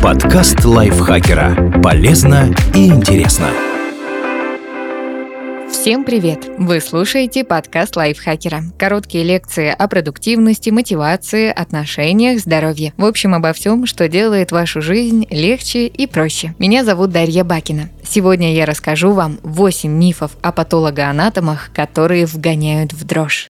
Подкаст лайфхакера. Полезно и интересно. Всем привет! Вы слушаете подкаст лайфхакера. Короткие лекции о продуктивности, мотивации, отношениях, здоровье. В общем, обо всем, что делает вашу жизнь легче и проще. Меня зовут Дарья Бакина. Сегодня я расскажу вам 8 мифов о патологоанатомах, которые вгоняют в дрожь.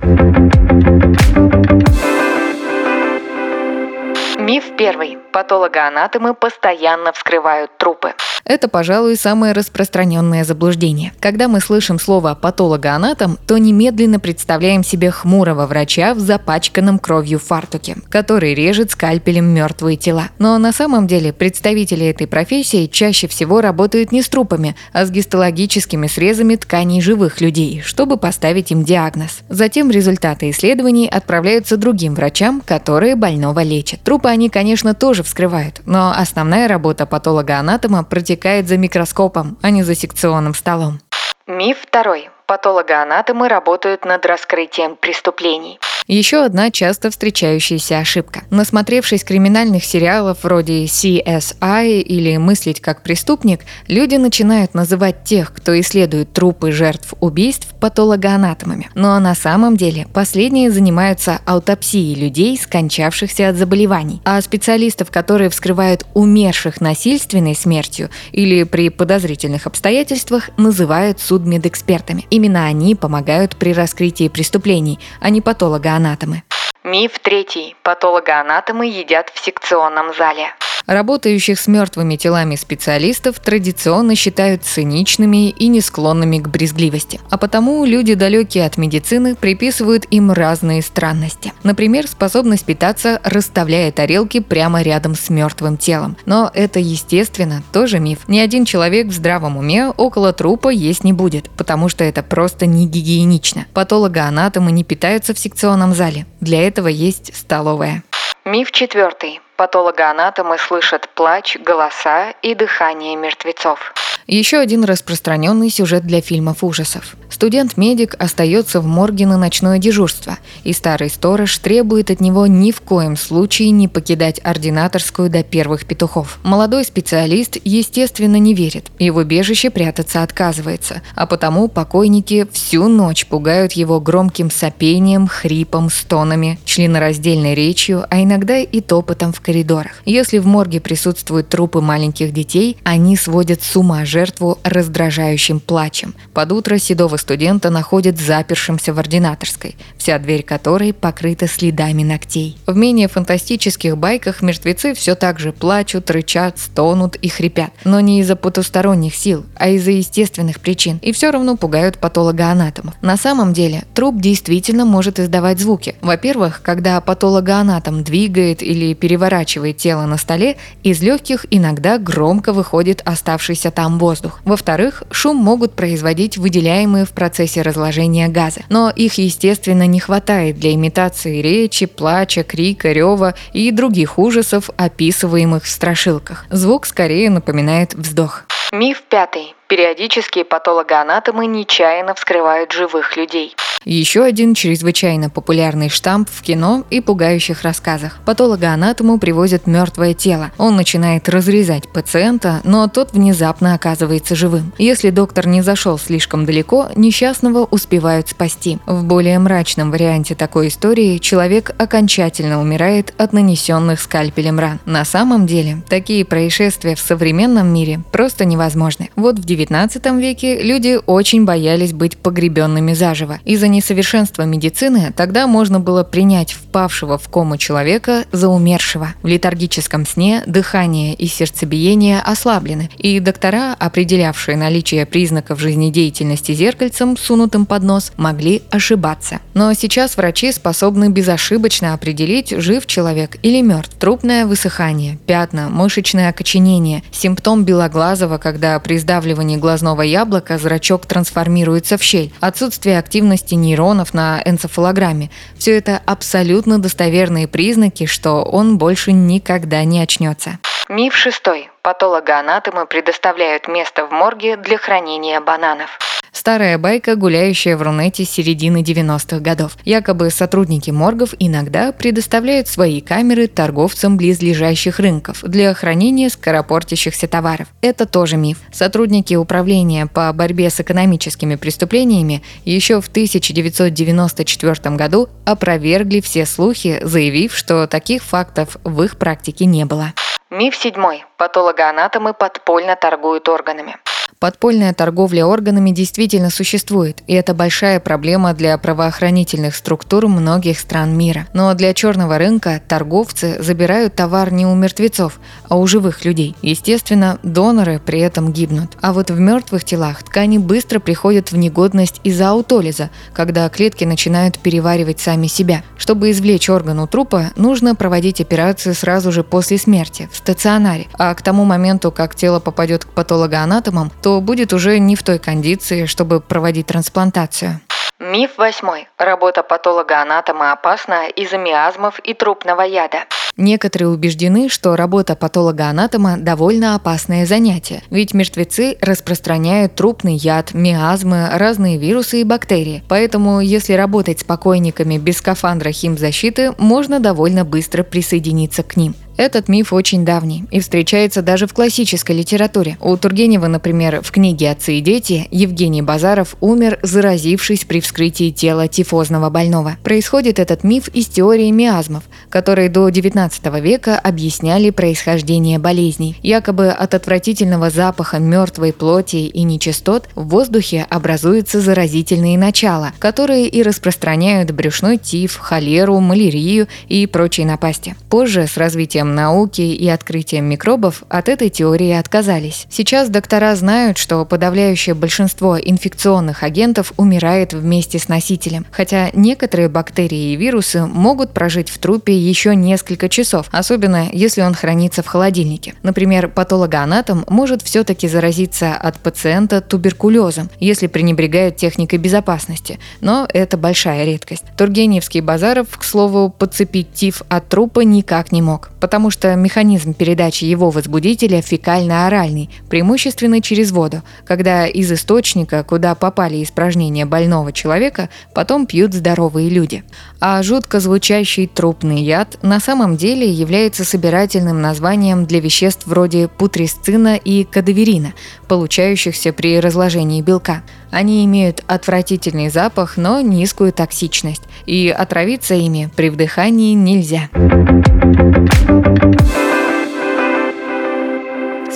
Миф первый. Патологоанатомы постоянно вскрывают трупы. Это, пожалуй, самое распространенное заблуждение. Когда мы слышим слово патологоанатом, то немедленно представляем себе хмурого врача в запачканном кровью фартуке, который режет скальпелем мертвые тела. Но на самом деле представители этой профессии чаще всего работают не с трупами, а с гистологическими срезами тканей живых людей, чтобы поставить им диагноз. Затем результаты исследований отправляются другим врачам, которые больного лечат. Трупы они, конечно, тоже вскрывают, но основная работа патолога-анатома протекает за микроскопом, а не за секционным столом. Миф второй. Патологоанатомы работают над раскрытием преступлений. Еще одна часто встречающаяся ошибка. Насмотревшись криминальных сериалов вроде CSI или «Мыслить как преступник», люди начинают называть тех, кто исследует трупы жертв убийств, патологоанатомами. Но на самом деле последние занимаются аутопсией людей, скончавшихся от заболеваний. А специалистов, которые вскрывают умерших насильственной смертью или при подозрительных обстоятельствах, называют судмедэкспертами. Именно они помогают при раскрытии преступлений, а не патологоанатомы патологоанатомы. Миф третий. Патологоанатомы едят в секционном зале. Работающих с мертвыми телами специалистов традиционно считают циничными и не склонными к брезгливости. А потому люди, далекие от медицины, приписывают им разные странности. Например, способность питаться, расставляя тарелки прямо рядом с мертвым телом. Но это, естественно, тоже миф. Ни один человек в здравом уме около трупа есть не будет, потому что это просто не гигиенично. Патологоанатомы не питаются в секционном зале. Для этого есть столовая. Миф четвертый. Патологоанатомы слышат плач, голоса и дыхание мертвецов. Еще один распространенный сюжет для фильмов ужасов. Студент-медик остается в морге на ночное дежурство, и старый сторож требует от него ни в коем случае не покидать ординаторскую до первых петухов. Молодой специалист, естественно, не верит и в убежище прятаться отказывается, а потому покойники всю ночь пугают его громким сопением, хрипом, стонами, членораздельной речью, а иногда и топотом в коридорах. Если в морге присутствуют трупы маленьких детей, они сводят с ума жертву раздражающим плачем. Под утро седого студента находят запершимся в ординаторской, вся дверь которой покрыта следами ногтей. В менее фантастических байках мертвецы все так же плачут, рычат, стонут и хрипят. Но не из-за потусторонних сил, а из-за естественных причин. И все равно пугают патологоанатомов. На самом деле, труп действительно может издавать звуки. Во-первых, когда патологоанатом двигает или переворачивает тело на столе, из легких иногда громко выходит оставшийся там воздух. Во-вторых, шум могут производить выделяемые в процессе разложения газа. Но их, естественно, не хватает для имитации речи, плача, крика, рева и других ужасов, описываемых в страшилках. Звук скорее напоминает вздох. Миф пятый. Периодически патологоанатомы нечаянно вскрывают живых людей. Еще один чрезвычайно популярный штамп в кино и пугающих рассказах. Патологоанатому привозят мертвое тело. Он начинает разрезать пациента, но тот внезапно оказывается живым. Если доктор не зашел слишком далеко, несчастного успевают спасти. В более мрачном варианте такой истории человек окончательно умирает от нанесенных скальпелем ран. На самом деле, такие происшествия в современном мире просто невозможны. Вот в 19 веке люди очень боялись быть погребенными заживо. Из-за несовершенства медицины тогда можно было принять впавшего в кому человека за умершего. В летаргическом сне дыхание и сердцебиение ослаблены, и доктора, определявшие наличие признаков жизнедеятельности зеркальцем, сунутым под нос, могли ошибаться. Но сейчас врачи способны безошибочно определить, жив человек или мертв. Трупное высыхание, пятна, мышечное окоченение, симптом белоглазого, когда при сдавливании глазного яблока зрачок трансформируется в щель, отсутствие активности нейронов на энцефалограмме. Все это абсолютно достоверные признаки, что он больше никогда не очнется. Миф шестой. Патологоанатомы предоставляют место в морге для хранения бананов. Старая байка, гуляющая в Рунете с середины 90-х годов. Якобы сотрудники моргов иногда предоставляют свои камеры торговцам близлежащих рынков для хранения скоропортящихся товаров. Это тоже миф. Сотрудники управления по борьбе с экономическими преступлениями еще в 1994 году опровергли все слухи, заявив, что таких фактов в их практике не было. Миф седьмой. Патологоанатомы подпольно торгуют органами. Подпольная торговля органами действительно существует, и это большая проблема для правоохранительных структур многих стран мира. Но для черного рынка торговцы забирают товар не у мертвецов, а у живых людей. Естественно, доноры при этом гибнут. А вот в мертвых телах ткани быстро приходят в негодность из-за аутолиза, когда клетки начинают переваривать сами себя. Чтобы извлечь орган у трупа, нужно проводить операцию сразу же после смерти, в стационаре. А к тому моменту, как тело попадет к патологоанатомам, то будет уже не в той кондиции, чтобы проводить трансплантацию. Миф восьмой. Работа патолога-анатома опасна из-за миазмов и трупного яда. Некоторые убеждены, что работа патолога-анатома довольно опасное занятие, ведь мертвецы распространяют трупный яд, миазмы, разные вирусы и бактерии. Поэтому, если работать с покойниками без скафандра химзащиты, можно довольно быстро присоединиться к ним. Этот миф очень давний и встречается даже в классической литературе. У Тургенева, например, в книге «Отцы и дети» Евгений Базаров умер, заразившись при вскрытии тела тифозного больного. Происходит этот миф из теории миазмов, которые до XIX века объясняли происхождение болезней. Якобы от отвратительного запаха мертвой плоти и нечистот в воздухе образуются заразительные начала, которые и распространяют брюшной тиф, холеру, малярию и прочие напасти. Позже, с развитием развитием науки и открытием микробов от этой теории отказались. Сейчас доктора знают, что подавляющее большинство инфекционных агентов умирает вместе с носителем, хотя некоторые бактерии и вирусы могут прожить в трупе еще несколько часов, особенно если он хранится в холодильнике. Например, патологоанатом может все-таки заразиться от пациента туберкулезом, если пренебрегает техникой безопасности, но это большая редкость. Тургеневский Базаров, к слову, подцепить тиф от трупа никак не мог, потому потому что механизм передачи его возбудителя фекально-оральный, преимущественно через воду, когда из источника, куда попали испражнения больного человека, потом пьют здоровые люди. А жутко звучащий трупный яд на самом деле является собирательным названием для веществ вроде путрисцина и кадаверина, получающихся при разложении белка. Они имеют отвратительный запах, но низкую токсичность, и отравиться ими при вдыхании нельзя.